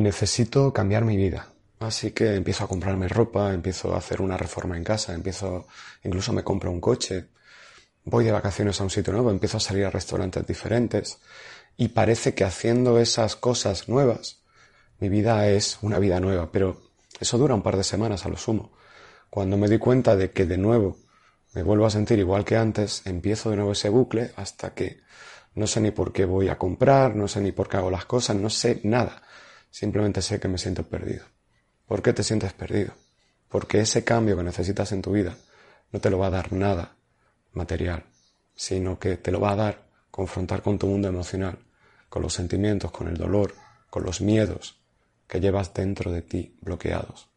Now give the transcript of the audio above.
necesito cambiar mi vida. Así que empiezo a comprarme ropa, empiezo a hacer una reforma en casa, empiezo, incluso me compro un coche, voy de vacaciones a un sitio nuevo, empiezo a salir a restaurantes diferentes y parece que haciendo esas cosas nuevas, mi vida es una vida nueva, pero eso dura un par de semanas a lo sumo. Cuando me doy cuenta de que de nuevo me vuelvo a sentir igual que antes, empiezo de nuevo ese bucle hasta que no sé ni por qué voy a comprar, no sé ni por qué hago las cosas, no sé nada. Simplemente sé que me siento perdido. ¿Por qué te sientes perdido? Porque ese cambio que necesitas en tu vida no te lo va a dar nada material, sino que te lo va a dar confrontar con tu mundo emocional, con los sentimientos, con el dolor, con los miedos que llevas dentro de ti bloqueados.